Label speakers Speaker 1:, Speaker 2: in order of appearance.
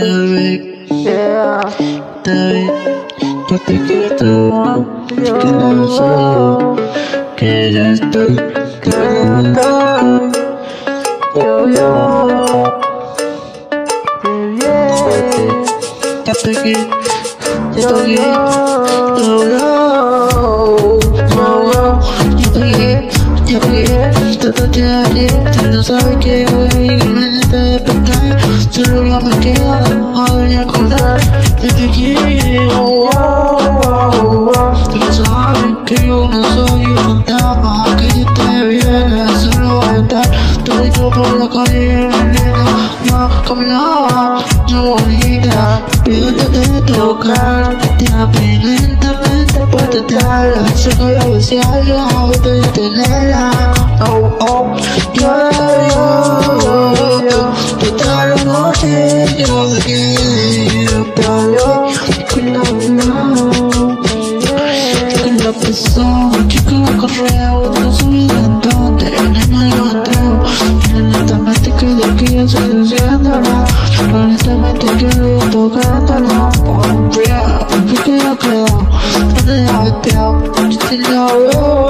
Speaker 1: Derek.
Speaker 2: Yeah.
Speaker 1: Derek. Yo te quiero, yo que no sé, que ya estoy quemando.
Speaker 2: Yo, yo.
Speaker 1: Yo te quiero, yo te quiero, yo, yo. Yo te quiero, yo te quiero, yo te quiero, tú no sabes que voy a solo no me queda, ahora ya acordar, ya estoy aquí, oh, oh, oh, tú no sabes que yo no soy un fantasma, que yo te viene, solo voy a estar, todo por la calle, no caminaba, no bonita, yo te de tocar, te lentamente por detrás, sé que yo decía algo, pero yo tenerla, oh, oh, yo, yo, yo te lo veo,